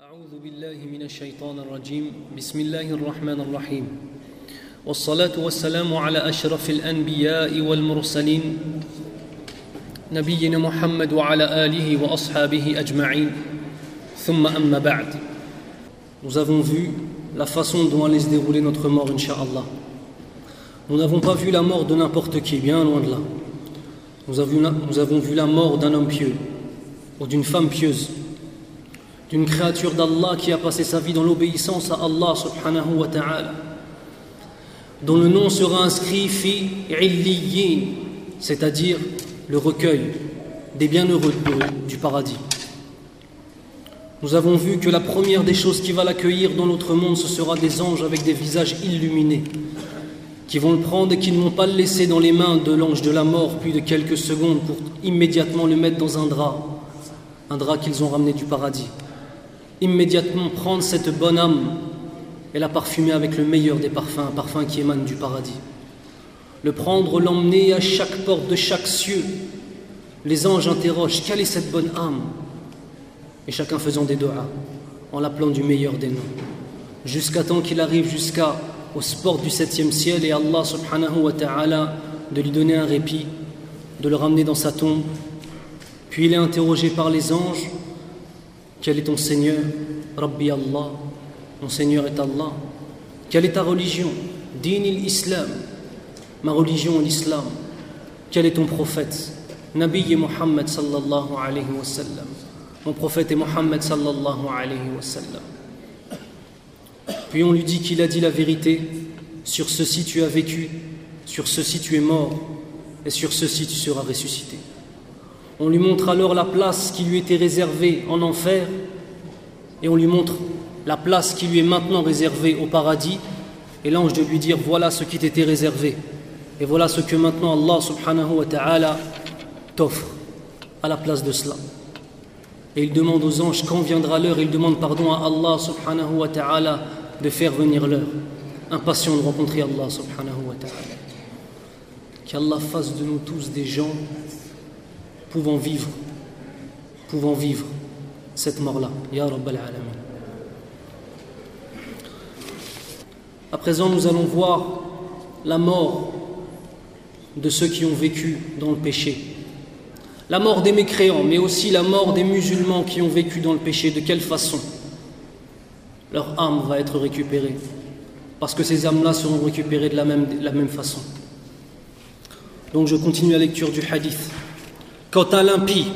أعوذ بالله من الشيطان الرجيم بسم الله الرحمن الرحيم والصلاة والسلام على أشرف الأنبياء والمرسلين نبينا محمد وعلى آله وأصحابه أجمعين ثم أما بعد Nous avons vu la façon dont allait se dérouler notre mort, Inch'Allah. Nous n'avons pas vu la mort de n'importe qui, bien loin de là. Nous avons, nous avons vu la mort d'un homme pieux ou d'une femme pieuse, d'une créature d'Allah qui a passé sa vie dans l'obéissance à Allah subhanahu wa ta'ala, dont le nom sera inscrit fi illiyin, c'est-à-dire le recueil des bienheureux du paradis. Nous avons vu que la première des choses qui va l'accueillir dans notre monde, ce sera des anges avec des visages illuminés, qui vont le prendre et qui ne vont pas le laisser dans les mains de l'ange de la mort plus de quelques secondes pour immédiatement le mettre dans un drap, un drap qu'ils ont ramené du paradis. Immédiatement prendre cette bonne âme et la parfumer avec le meilleur des parfums, un parfum qui émane du paradis. Le prendre, l'emmener à chaque porte de chaque cieux. Les anges interrogent quelle est cette bonne âme? Et chacun faisant des doigts en l'appelant du meilleur des noms. Jusqu'à temps qu'il arrive jusqu'à au sport du septième ciel et Allah subhanahu wa ta'ala de lui donner un répit, de le ramener dans sa tombe. Puis il est interrogé par les anges Quel est ton Seigneur? Rabbi Allah. Mon Seigneur est Allah. Quelle est ta religion? Din islam Ma religion est l'islam. Quel est ton prophète? Nabi Muhammad sallallahu alayhi wa sallam. Mon prophète est Mohammed sallallahu alayhi wa sallam. Puis on lui dit qu'il a dit la vérité, sur ceci tu as vécu, sur ceci tu es mort, et sur ceci tu seras ressuscité. On lui montre alors la place qui lui était réservée en enfer, et on lui montre la place qui lui est maintenant réservée au paradis, et l'ange de lui dire voilà ce qui t'était réservé, et voilà ce que maintenant Allah subhanahu wa ta'ala t'offre à la place de cela. Et il demande aux anges quand viendra l'heure, il demande pardon à Allah subhanahu wa ta'ala de faire venir l'heure. Impatient de rencontrer Allah subhanahu wa ta'ala. Qu'Allah fasse de nous tous des gens pouvant vivre, pouvant vivre cette mort-là. Ya Rabbal Alamin. À présent, nous allons voir la mort de ceux qui ont vécu dans le péché. La mort des mécréants, mais aussi la mort des musulmans qui ont vécu dans le péché. De quelle façon Leur âme va être récupérée? Parce que ces âmes-là seront récupérées de la même, de la même façon. Donc je continue la lecture du hadith. Quant à l'impie,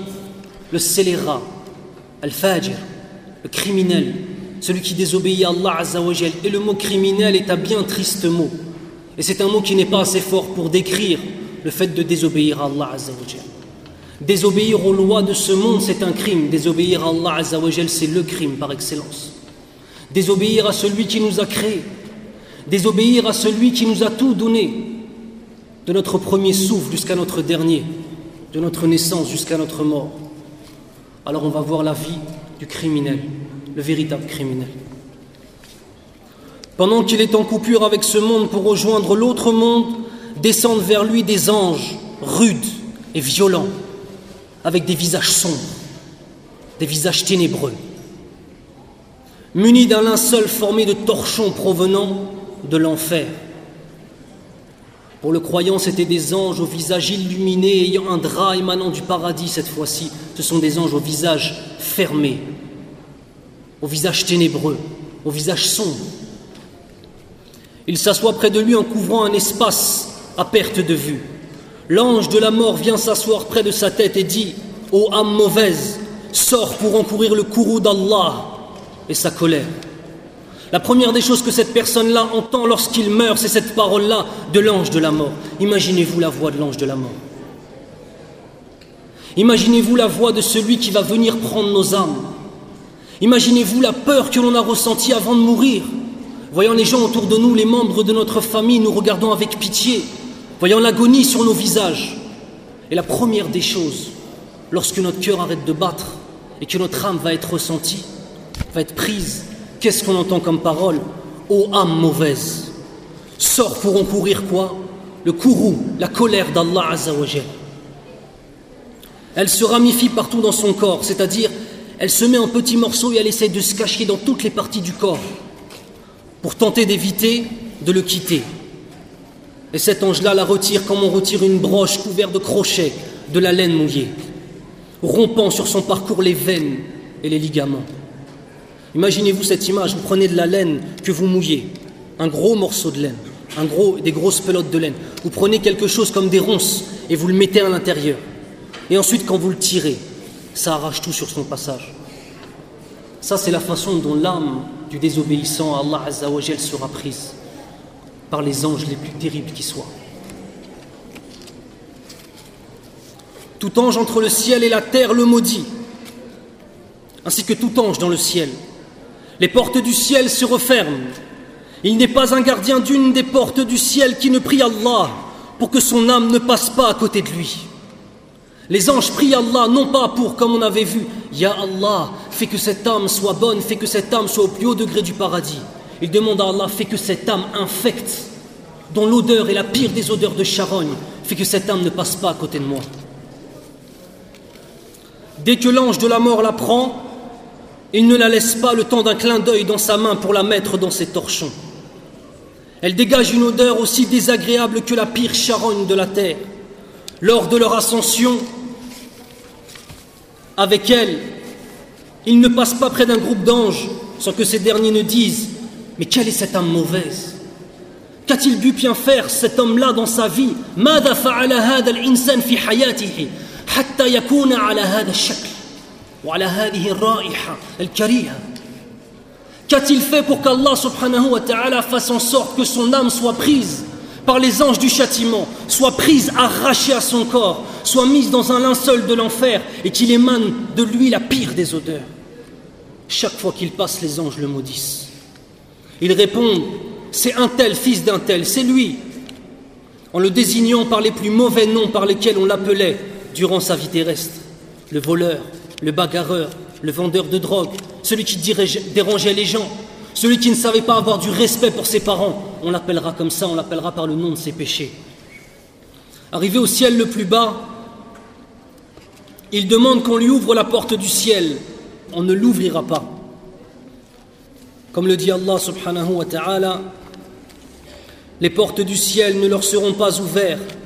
le scélérat, al-fajr, le criminel, celui qui désobéit à Allah Azzawajal, et le mot criminel est un bien triste mot. Et c'est un mot qui n'est pas assez fort pour décrire le fait de désobéir à Allah Azzawajal. Désobéir aux lois de ce monde, c'est un crime. Désobéir à Allah Azzawajal, c'est le crime par excellence. Désobéir à celui qui nous a créés. Désobéir à celui qui nous a tout donné. De notre premier souffle jusqu'à notre dernier. De notre naissance jusqu'à notre mort. Alors on va voir la vie du criminel, le véritable criminel. Pendant qu'il est en coupure avec ce monde pour rejoindre l'autre monde, descendent vers lui des anges rudes et violents avec des visages sombres, des visages ténébreux, munis d'un linceul formé de torchons provenant de l'enfer. Pour le croyant, c'étaient des anges au visage illuminé, ayant un drap émanant du paradis cette fois-ci. Ce sont des anges au visage fermé, au visage ténébreux, au visage sombre. Il s'assoit près de lui en couvrant un espace à perte de vue. L'ange de la mort vient s'asseoir près de sa tête et dit Ô âme mauvaise, sors pour encourir le courroux d'Allah et sa colère. La première des choses que cette personne-là entend lorsqu'il meurt, c'est cette parole-là de l'ange de la mort. Imaginez-vous la voix de l'ange de la mort. Imaginez-vous la voix de celui qui va venir prendre nos âmes. Imaginez-vous la peur que l'on a ressentie avant de mourir. Voyant les gens autour de nous, les membres de notre famille, nous regardons avec pitié, voyant l'agonie sur nos visages. Et la première des choses, lorsque notre cœur arrête de battre et que notre âme va être ressentie, va être prise, qu'est-ce qu'on entend comme parole Ô âme mauvaise, sors pour encourir quoi Le courroux, la colère d'Allah Azzawajal. Elle se ramifie partout dans son corps, c'est-à-dire elle se met en petits morceaux et elle essaie de se cacher dans toutes les parties du corps pour tenter d'éviter de le quitter. Et cet ange-là la retire comme on retire une broche couverte de crochets, de la laine mouillée, rompant sur son parcours les veines et les ligaments. Imaginez-vous cette image, vous prenez de la laine que vous mouillez, un gros morceau de laine, des grosses pelotes de laine. Vous prenez quelque chose comme des ronces et vous le mettez à l'intérieur. Et ensuite, quand vous le tirez, ça arrache tout sur son passage. Ça, c'est la façon dont l'âme du désobéissant à Allah Azzawajal sera prise par les anges les plus terribles qui soient. Tout ange entre le ciel et la terre le maudit, ainsi que tout ange dans le ciel. Les portes du ciel se referment. Il n'est pas un gardien d'une des portes du ciel qui ne prie Allah pour que son âme ne passe pas à côté de lui. Les anges prient Allah non pas pour, comme on avait vu, Ya Allah, fais que cette âme soit bonne, fais que cette âme soit au plus haut degré du paradis. Ils demandent à Allah, fais que cette âme infecte, dont l'odeur est la pire des odeurs de charogne, fais que cette âme ne passe pas à côté de moi. Dès que l'ange de la mort la prend, il ne la laisse pas le temps d'un clin d'œil dans sa main pour la mettre dans ses torchons. Elle dégage une odeur aussi désagréable que la pire charogne de la terre. Lors de leur ascension, avec elle, ils ne passent pas près d'un groupe d'anges sans que ces derniers ne disent Mais quelle est cette âme mauvaise? Qu'a-t-il dû bien faire cet homme-là dans sa vie? Qu'a-t-il fait pour qu'Allah subhanahu wa ta'ala fasse en sorte que son âme soit prise par les anges du châtiment, soit prise, arrachée à son corps, soit mise dans un linceul de l'enfer et qu'il émane de lui la pire des odeurs? Chaque fois qu'il passe, les anges le maudissent. Ils répondent C'est un tel, fils d'un tel, c'est lui, en le désignant par les plus mauvais noms par lesquels on l'appelait durant sa vie terrestre le voleur, le bagarreur, le vendeur de drogue, celui qui dérangeait les gens, celui qui ne savait pas avoir du respect pour ses parents. On l'appellera comme ça, on l'appellera par le nom de ses péchés. Arrivé au ciel le plus bas, il demande qu'on lui ouvre la porte du ciel. On ne l'ouvrira pas. Comme le dit Allah subhanahu wa ta'ala, les portes du ciel ne leur seront pas ouvertes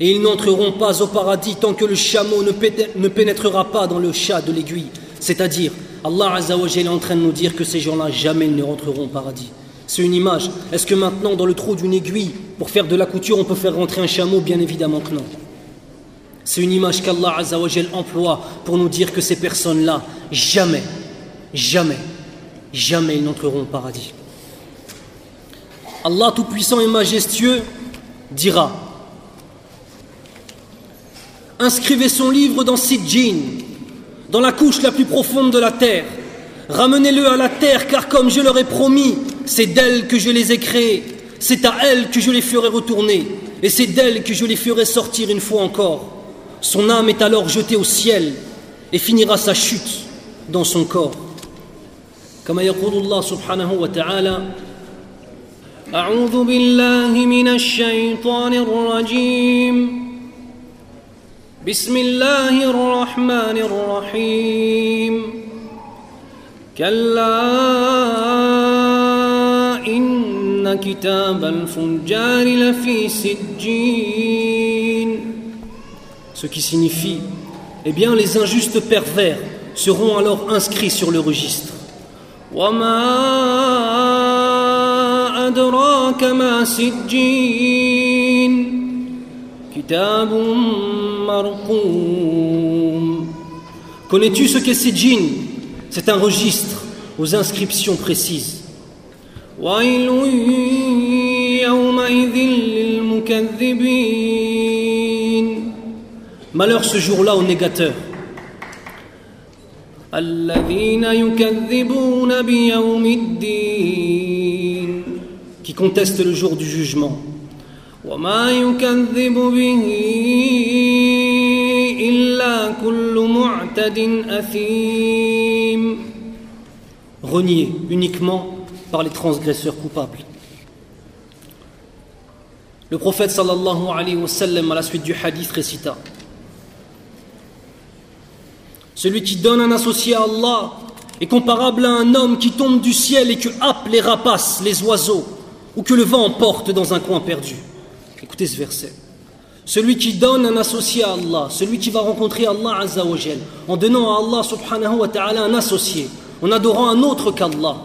et ils n'entreront pas au paradis tant que le chameau ne pénétrera pas dans le chat de l'aiguille. C'est-à-dire, Allah est en train de nous dire que ces gens-là jamais ne rentreront au paradis. C'est une image. Est-ce que maintenant, dans le trou d'une aiguille, pour faire de la couture, on peut faire rentrer un chameau? Bien évidemment que non. C'est une image qu'Allah emploie pour nous dire que ces personnes-là, jamais, jamais, jamais ils n'entreront au paradis. Allah Tout-Puissant et Majestueux dira Inscrivez son livre dans Sidjin, dans la couche la plus profonde de la terre. Ramenez-le à la terre, car comme je leur ai promis, c'est d'elle que je les ai créés, c'est à elle que je les ferai retourner, et c'est d'elle que je les ferai sortir une fois encore. Son âme est alors jetée au ciel et finira sa chute dans son corps. Comme Allah subhanahu wa ta'ala أعوذ بالله من الشيطان الرجيم بسم الله الرحمن الرحيم كلا إن كتاب الفجار لفي سجين Ce qui signifie, eh bien les injustes pervers seront alors inscrits sur le registre. وما أدراك ما سجين Connais-tu ce qu'est Sijin C'est un registre aux inscriptions précises. Malheur ce jour-là aux négateurs. Qui contestent le jour du jugement. Renié uniquement par les transgresseurs coupables. Le prophète sallallahu alayhi wa sallam à la suite du hadith récita Celui qui donne un associé à Allah est comparable à un homme qui tombe du ciel et que happe les rapaces, les oiseaux, ou que le vent emporte dans un coin perdu. Écoutez ce verset. Celui qui donne un associé à Allah, celui qui va rencontrer Allah Azzawajal, en donnant à Allah subhanahu wa ta'ala un associé, en adorant un autre qu'Allah,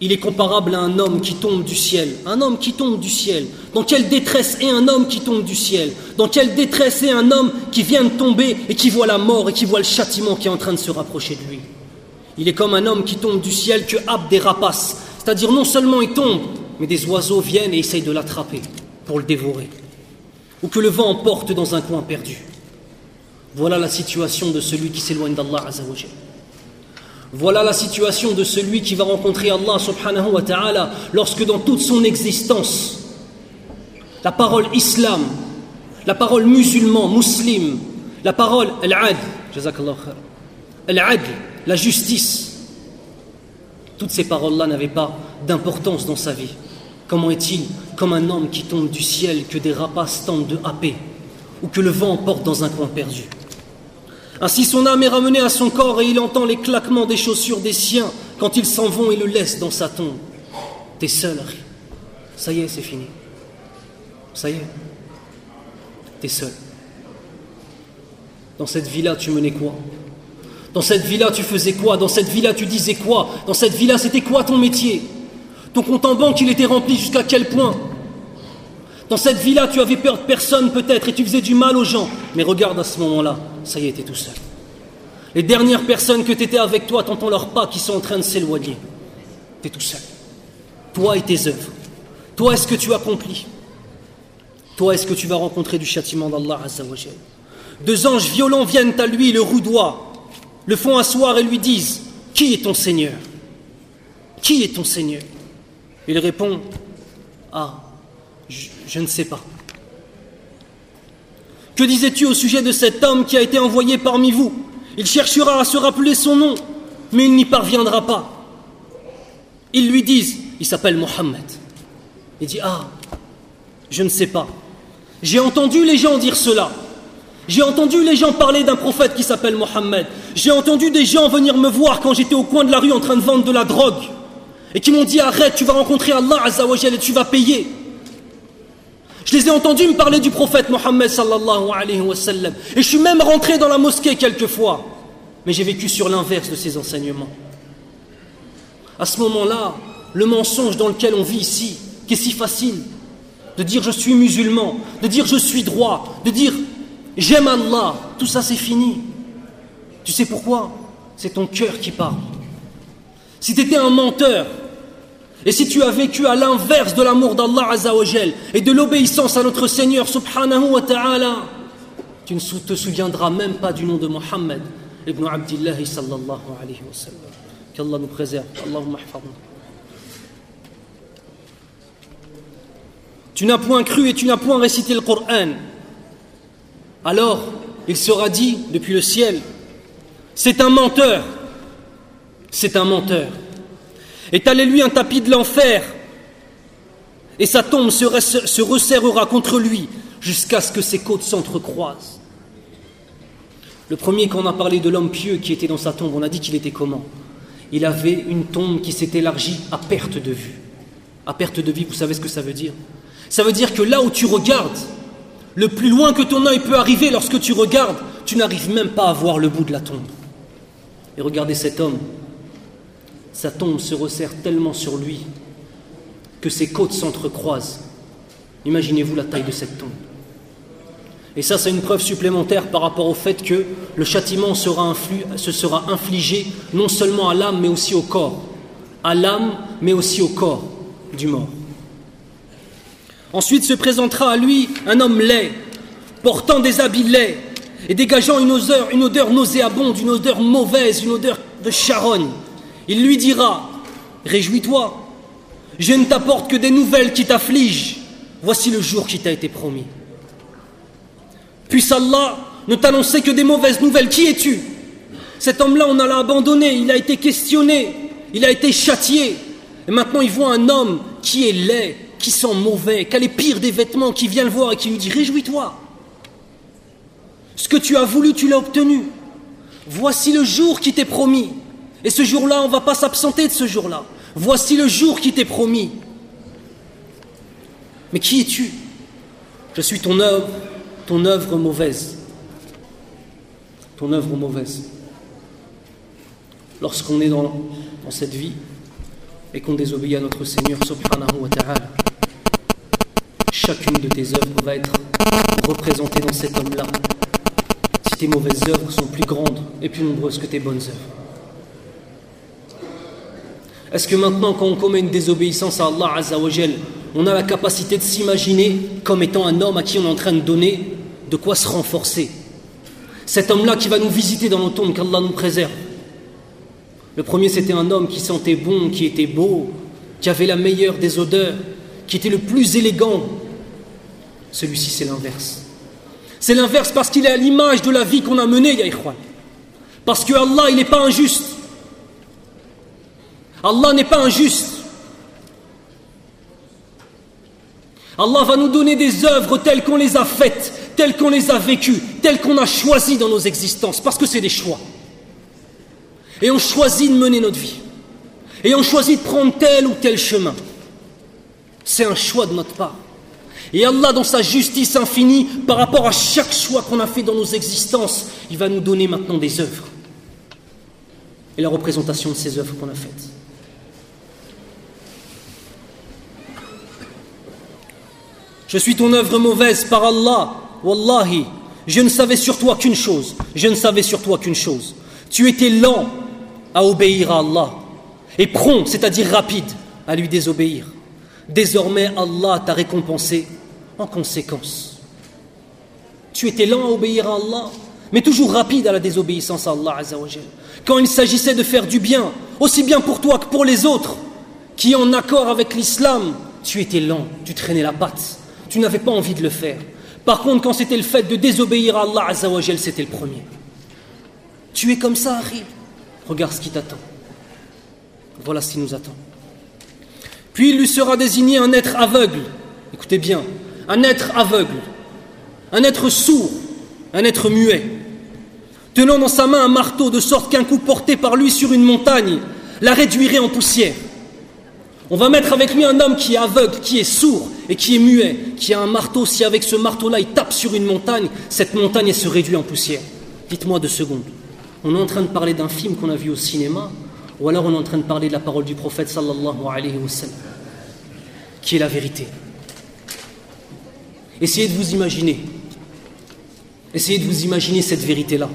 il est comparable à un homme qui tombe du ciel. Un homme qui tombe du ciel. Dans quelle détresse est un homme qui tombe du ciel? Dans quelle détresse est un homme qui vient de tomber et qui voit la mort et qui voit le châtiment qui est en train de se rapprocher de lui? Il est comme un homme qui tombe du ciel que happe des rapaces. C'est-à-dire non seulement il tombe, mais des oiseaux viennent et essayent de l'attraper pour le dévorer. Ou que le vent emporte dans un coin perdu. Voilà la situation de celui qui s'éloigne d'Allah Azzawajal. Voilà la situation de celui qui va rencontrer Allah subhanahu wa ta'ala lorsque dans toute son existence, la parole islam, la parole musulman, muslim, la parole al-adl, al-adl, la justice, toutes ces paroles-là n'avaient pas d'importance dans sa vie. Comment est-il comme un homme qui tombe du ciel que des rapaces tentent de happer ou que le vent emporte dans un coin perdu? Ainsi son âme est ramenée à son corps et il entend les claquements des chaussures des siens quand ils s'en vont et le laissent dans sa tombe. T'es seul, Ça y est, c'est fini. Ça y est. T'es seul. Dans cette vie-là, tu menais quoi? Dans cette vie-là, tu faisais quoi? Dans cette vie-là, tu disais quoi? Dans cette vie-là, c'était quoi ton métier? Ton compte en banque, il était rempli jusqu'à quel point Dans cette vie-là, tu avais peur de personne peut-être et tu faisais du mal aux gens. Mais regarde à ce moment-là, ça y est, t'es tout seul. Les dernières personnes que tu étais avec toi, t'entends leurs pas qui sont en train de s'éloigner. Tu es tout seul. Toi et tes œuvres. Toi est-ce que tu accomplis Toi est-ce que tu vas rencontrer du châtiment d'Allah Azzawajal Deux anges violents viennent à lui, le roudoient, le font asseoir et lui disent Qui est ton Seigneur? Qui est ton Seigneur? Il répond Ah, je ne sais pas. Que disais-tu au sujet de cet homme qui a été envoyé parmi vous? Il cherchera à se rappeler son nom, mais il n'y parviendra pas. Ils lui disent, il s'appelle Mohammed. Il dit, ah, je ne sais pas. J'ai entendu les gens dire cela. J'ai entendu les gens parler d'un prophète qui s'appelle Mohammed. J'ai entendu des gens venir me voir quand j'étais au coin de la rue en train de vendre de la drogue. Et qui m'ont dit, arrête, tu vas rencontrer Allah Azzawajal et tu vas payer. Je les ai entendus me parler du prophète Mohammed sallallahu alayhi wa sallam. Et je suis même rentré dans la mosquée quelquefois. Mais j'ai vécu sur l'inverse de ces enseignements. À ce moment-là, le mensonge dans lequel on vit ici, qui est si facile, de dire je suis musulman, de dire je suis droit, de dire j'aime Allah, tout ça c'est fini. Tu sais pourquoi? C'est ton cœur qui parle. Si tu étais un menteur, et si tu as vécu à l'inverse de l'amour d'Allah Azzawajal et de l'obéissance à notre Seigneur subhanahu wa ta'ala, tu ne te souviendras même pas du nom de Mohammed ibn Abdullah sallallahu alayhi wa sallam. Qu'Allah nous préserve. Tu n'as point cru et tu n'as point récité le Coran. Alors, il sera dit depuis le ciel, c'est un menteur, c'est un menteur. Étalez-lui un tapis de l'enfer, et sa tombe se, resserrera contre lui jusqu'à ce que ses côtes s'entrecroisent. Le premier qu'on a parlé de l'homme pieux qui était dans sa tombe, on a dit qu'il était comment? Il avait une tombe qui s'est élargie à perte de vue. À perte de vue, vous savez ce que ça veut dire? Ça veut dire que là où tu regardes, le plus loin que ton œil peut arriver lorsque tu regardes, tu n'arrives même pas à voir le bout de la tombe. Et regardez cet homme, sa tombe se resserre tellement sur lui que ses côtes s'entrecroisent. Imaginez-vous la taille de cette tombe. Et ça, c'est une preuve supplémentaire par rapport au fait que le châtiment se sera infligé non seulement à l'âme, mais aussi au corps. À l'âme, mais aussi au corps du mort. Ensuite se présentera à lui un homme laid, portant des habits laids et dégageant une odeur, une odeur nauséabonde, une odeur mauvaise, une odeur de charogne. Il lui dira Réjouis-toi, je ne t'apporte que des nouvelles qui t'affligent. Voici le jour qui t'a été promis. Puisse Allah ne t'annoncer que des mauvaises nouvelles. Qui es-tu? Cet homme-là, on l'a abandonné, il a été questionné, il a été châtié. Et maintenant, il voit un homme qui est laid, qui sent mauvais, qui a les pires des vêtements, qui vient le voir et qui lui dit Réjouis-toi. Ce que tu as voulu, tu l'as obtenu. Voici le jour qui t'est promis. Et ce jour-là, on ne va pas s'absenter de ce jour-là. Voici le jour qui t'est promis. Mais qui es-tu? Je suis ton œuvre, ton œuvre mauvaise. Ton œuvre mauvaise. Lorsqu'on est dans, cette vie et qu'on désobéit à notre Seigneur subhanahu wa ta'ala, chacune de tes œuvres va être représentée dans cet homme-là. Si tes mauvaises œuvres sont plus grandes et plus nombreuses que tes bonnes œuvres. Est-ce que maintenant, quand on commet une désobéissance à Allah Azzawajal, on a la capacité de s'imaginer comme étant un homme à qui on est en train de donner de quoi se renforcer? Cet homme-là qui va nous visiter dans nos tombes, qu'Allah nous préserve. Le premier, c'était un homme qui sentait bon, qui était beau, qui avait la meilleure des odeurs, qui était le plus élégant. Celui-ci, c'est l'inverse. C'est l'inverse parce qu'il est à l'image de la vie qu'on a menée, Yaïkhwan. Parce que Allah, il n'est pas injuste. Allah n'est pas injuste. Allah va nous donner des œuvres telles qu'on les a faites, telles qu'on les a vécues, telles qu'on a choisies dans nos existences, parce que c'est des choix. Et on choisit de mener notre vie. Et on choisit de prendre tel ou tel chemin. C'est un choix de notre part. Et Allah, dans sa justice infinie, par rapport à chaque choix qu'on a fait dans nos existences, il va nous donner maintenant des œuvres. Et la représentation de ces œuvres qu'on a faites. Je suis ton œuvre mauvaise par Allah. Wallahi, je ne savais sur toi qu'une chose. Je ne savais sur toi qu'une chose. Tu étais lent à obéir à Allah et prompt, c'est-à-dire rapide, à lui désobéir. Désormais, Allah t'a récompensé en conséquence. Tu étais lent à obéir à Allah, mais toujours rapide à la désobéissance à Allah Quand il s'agissait de faire du bien, aussi bien pour toi que pour les autres, qui en accord avec l'islam, tu étais lent, tu traînais la patte, tu n'avais pas envie de le faire. Par contre, quand c'était le fait de désobéir à Allah c'était le premier. Tu es comme ça, Harry. Regarde ce qui t'attend. Voilà ce qui nous attend. Puis il lui sera désigné un être aveugle. Écoutez bien, un être aveugle, un être sourd, un être muet, tenant dans sa main un marteau de sorte qu'un coup porté par lui sur une montagne la réduirait en poussière. On va mettre avec lui un homme qui est aveugle, qui est sourd et qui est muet, qui a un marteau. Si avec ce marteau-là il tape sur une montagne, cette montagne se réduit en poussière. Dites-moi deux secondes. On est en train de parler d'un film qu'on a vu au cinéma, ou alors on est en train de parler de la parole du prophète sallallahu alayhi qui est la vérité. Essayez de vous imaginer. Essayez de vous imaginer cette vérité-là.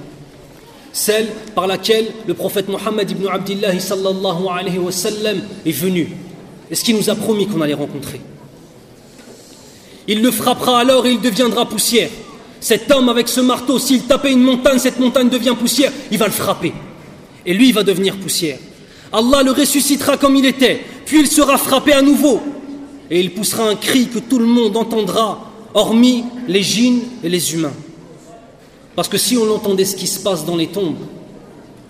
Celle par laquelle le prophète Mohammed ibn Abdullah sallallahu alayhi est venu. Et ce qu'il nous a promis qu'on allait rencontrer. Il le frappera alors et il deviendra poussière. Cet homme avec ce marteau, s'il tapait une montagne, cette montagne devient poussière, il va le frapper. Et lui, il va devenir poussière. Allah le ressuscitera comme il était, puis il sera frappé à nouveau. Et il poussera un cri que tout le monde entendra hormis les djinns et les humains. Parce que si on entendait ce qui se passe dans les tombes,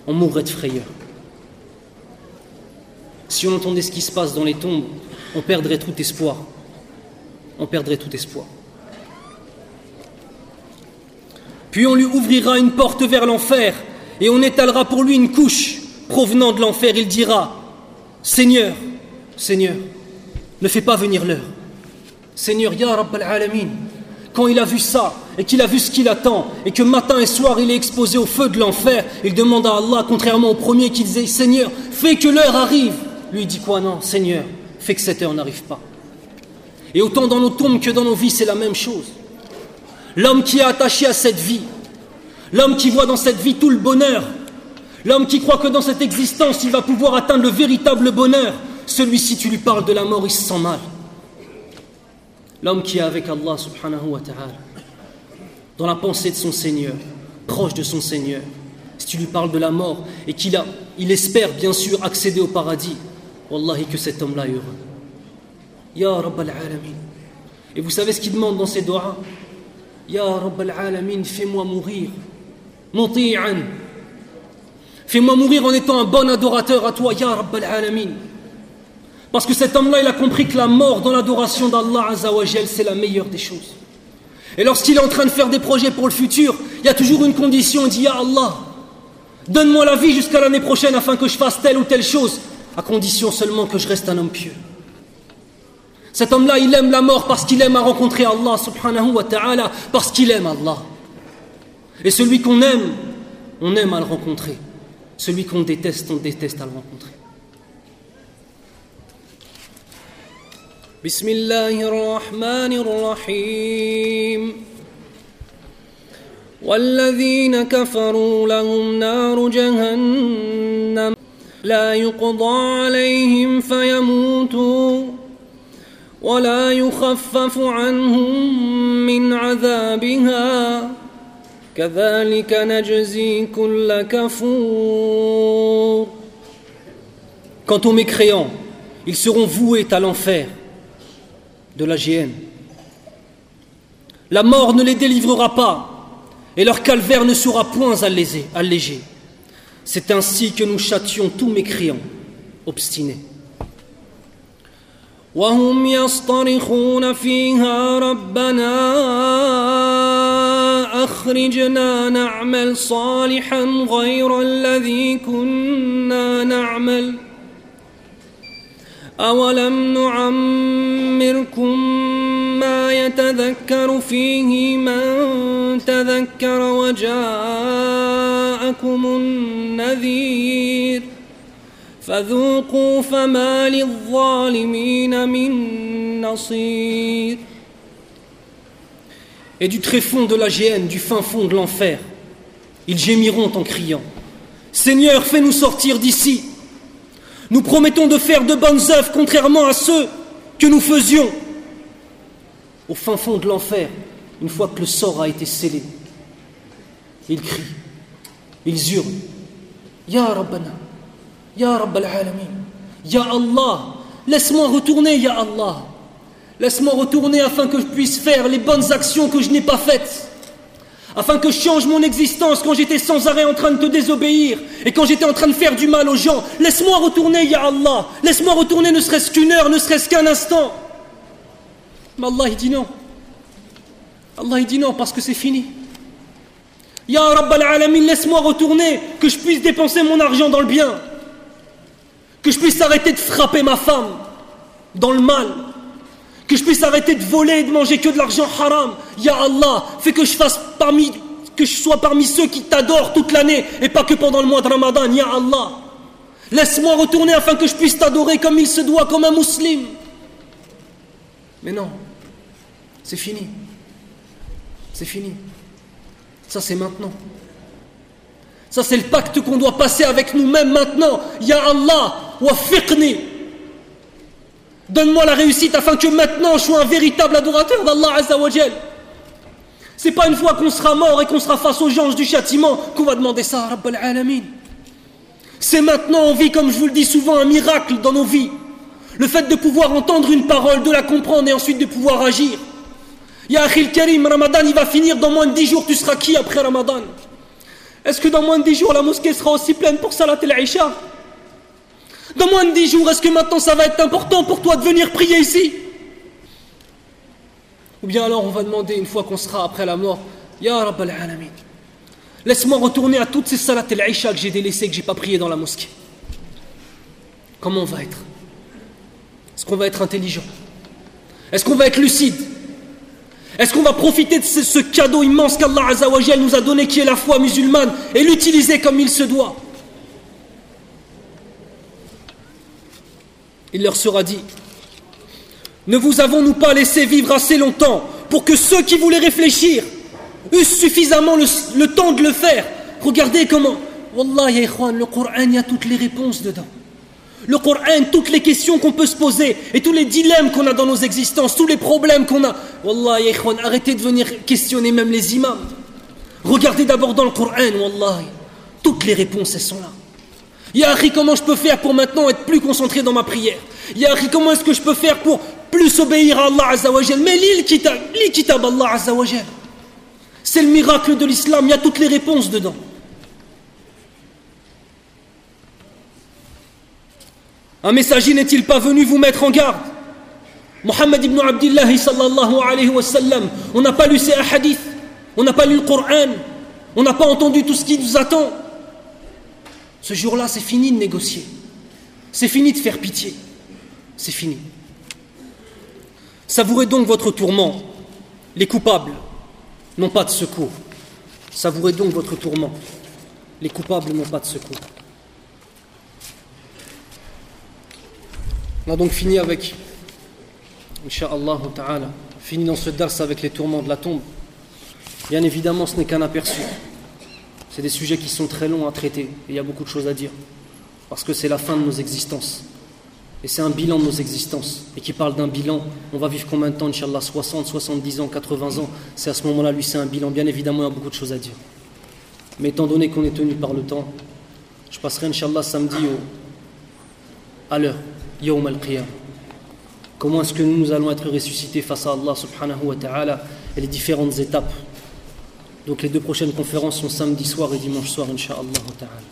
on mourrait de frayeur. Si on entendait ce qui se passe dans les tombes, on perdrait tout espoir. On perdrait tout espoir. Puis on lui ouvrira une porte vers l'enfer et on étalera pour lui une couche provenant de l'enfer. Il dira Seigneur, Seigneur, ne fais pas venir l'heure. Seigneur, Ya Rabbal Alamin, quand il a vu ça et qu'il a vu ce qu'il attend et que matin et soir il est exposé au feu de l'enfer, il demande à Allah, contrairement au premier qui disait Seigneur, fais que l'heure arrive. Lui il dit quoi Non, Seigneur, fais que cette heure n'arrive pas. Et autant dans nos tombes que dans nos vies, c'est la même chose. L'homme qui est attaché à cette vie, l'homme qui voit dans cette vie tout le bonheur, l'homme qui croit que dans cette existence il va pouvoir atteindre le véritable bonheur, celui-ci tu lui parles de la mort, il se sent mal. L'homme qui est avec Allah subhanahu wa ta'ala, dans la pensée de son Seigneur, proche de son Seigneur, si tu lui parles de la mort et qu'il a, il espère bien sûr accéder au paradis, Wallahi que cet homme-là est heureux. Ya Rabbal Alamin. Et vous savez ce qu'il demande dans ses doigts? Ya Rabbal Alamin, fais-moi mourir. Muti'an. Fais-moi mourir en étant un bon adorateur à toi, Ya Rabbal Alamin. Parce que cet homme-là, il a compris que la mort dans l'adoration d'Allah Azzawajal, c'est la meilleure des choses. Et lorsqu'il est en train de faire des projets pour le futur, il y a toujours une condition, il dit Ya Allah, Donne-moi la vie jusqu'à l'année prochaine afin que je fasse telle ou telle chose, à condition seulement que je reste un homme pieux. Cet homme-là, il aime la mort parce qu'il aime à rencontrer Allah subhanahu wa ta'ala, parce qu'il aime Allah. Et celui qu'on aime, on aime à le rencontrer. Celui qu'on déteste, on déteste à le rencontrer. بسم الله الرحمن الرحيم والذين كفروا لهم نار جهنم لا يقضى عليهم فيموتوا ولا يخفف عنهم من عذابها كذلك نجزي كل كفور Quant aux mécréants, ils seront voués à l'enfer de la géhenne. La mort ne les délivrera pas et leur calvaire ne sera point allégé. C'est ainsi que nous châtions tous mécréants, obstinés. وهم يصطرخون فيها ربنا أخرجنا نعمل صالحا غير الذي كنا نعمل أولم نعمركم ما يتذكر فيه من تذكر وجاءكم النذير فذوقوا فما للظالمين من نصير Et du tréfond de la géhenne, du fin fond de l'enfer, ils gémiront en criant Seigneur, fais-nous sortir d'ici. Nous promettons de faire de bonnes œuvres contrairement à ceux que nous faisions. Au fin fond de l'enfer, une fois que le sort a été scellé, ils crient, ils hurlent Ya Rabbana, Ya Rabbal Alamin, Ya Allah, laisse-moi retourner, Ya Allah. Laisse-moi retourner afin que je puisse faire les bonnes actions que je n'ai pas faites. Afin que je change mon existence quand j'étais sans arrêt en train de te désobéir et quand j'étais en train de faire du mal aux gens. Laisse-moi retourner, Ya Allah. Laisse-moi retourner ne serait-ce qu'une heure, ne serait-ce qu'un instant. Mais Allah, il dit non. Allah, il dit non parce que c'est fini. Ya Rabbal Alamin, laisse-moi retourner, que je puisse dépenser mon argent dans le bien. Que je puisse arrêter de frapper ma femme dans le mal. Que je puisse arrêter de voler et de manger que de l'argent haram. Ya Allah, fais que je fasse parmi, que je sois parmi ceux qui t'adorent toute l'année et pas que pendant le mois de Ramadan. Ya Allah, laisse-moi retourner afin que je puisse t'adorer comme il se doit, comme un musulman. Mais non, c'est fini. C'est fini. Ça, c'est maintenant. Ça, c'est le pacte qu'on doit passer avec nous-mêmes maintenant. Ya Allah, wa fiqni. Donne-moi la réussite afin que maintenant je sois un véritable adorateur d'Allah Azzawajal. C'est pas une fois qu'on sera mort et qu'on sera face aux gens du châtiment qu'on va demander ça à Rabbal Alamin. C'est maintenant, on vit, comme je vous le dis souvent, un miracle dans nos vies. Le fait de pouvoir entendre une parole, de la comprendre et ensuite de pouvoir agir. Ya Akhil Karim, Ramadan, il va finir dans moins de 10 jours. Tu seras qui après Ramadan? Est-ce que dans moins de 10 jours, la mosquée sera aussi pleine pour Salat el-Aisha Dans moins de 10 jours, est-ce que maintenant ça va être important pour toi de venir prier ici? Ou bien alors on va demander, une fois qu'on sera après la mort, Ya Rabbal Alamin, laisse-moi retourner à toutes ces Salat el-Aisha que j'ai délaissées, que j'ai pas prié dans la mosquée. Comment on va être? Est-ce qu'on va être intelligent? Est-ce qu'on va être lucide? Est-ce qu'on va profiter de ce, cadeau immense qu'Allah Azzawajal nous a donné, qui est la foi musulmane, et l'utiliser comme il se doit? Il leur sera dit Ne vous avons-nous pas laissé vivre assez longtemps pour que ceux qui voulaient réfléchir eussent suffisamment le, temps de le faire? Regardez comment, Wallah, le Coran, il y a toutes les réponses dedans. Le Coran, toutes les questions qu'on peut se poser et tous les dilemmes qu'on a dans nos existences, tous les problèmes qu'on a. Wallah, ikhwan, arrêtez de venir questionner même les imams. Regardez d'abord dans le Coran, Wallah. Toutes les réponses, elles sont là. Ya comment je peux faire pour maintenant être plus concentré dans ma prière? Ya comment est-ce que je peux faire pour plus obéir à Allah Azzawajal Mais lis kitab Allah Azzawajal. C'est le miracle de l'islam, il y a toutes les réponses dedans. Un messager n'est-il pas venu vous mettre en garde? Mohammed ibn Abdullah sallallahu alayhi wa sallam, on n'a pas lu ses hadiths, on n'a pas lu le Coran, on n'a pas entendu tout ce qui nous attend. Ce jour-là, c'est fini de négocier. C'est fini de faire pitié. C'est fini. Savourez donc votre tourment. Les coupables n'ont pas de secours. Savourez donc votre tourment. Les coupables n'ont pas de secours. On a donc fini avec, Inch'Allah ta'ala, fini dans ce dars avec les tourments de la tombe. Bien évidemment, ce n'est qu'un aperçu. C'est des sujets qui sont très longs à traiter et il y a beaucoup de choses à dire. Parce que c'est la fin de nos existences. Et c'est un bilan de nos existences. Et qui parle d'un bilan, on va vivre combien de temps, Inch'Allah 60, 70 ans, 80 ans. C'est à ce moment-là, lui, c'est un bilan. Bien évidemment, il y a beaucoup de choses à dire. Mais étant donné qu'on est tenu par le temps, je passerai, Inch'Allah, samedi au, à l'heure, Yawm al-Qiyam. Comment est-ce que nous allons être ressuscités face à Allah subhanahu wa ta'ala et les différentes étapes donc les deux prochaines conférences sont samedi soir et dimanche soir, Inch'Allah ta'ala.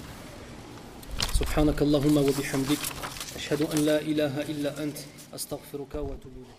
سبحانك اللهم وبحمدك أشهد أن لا إله إلا أنت أستغفرك وأتوب إليك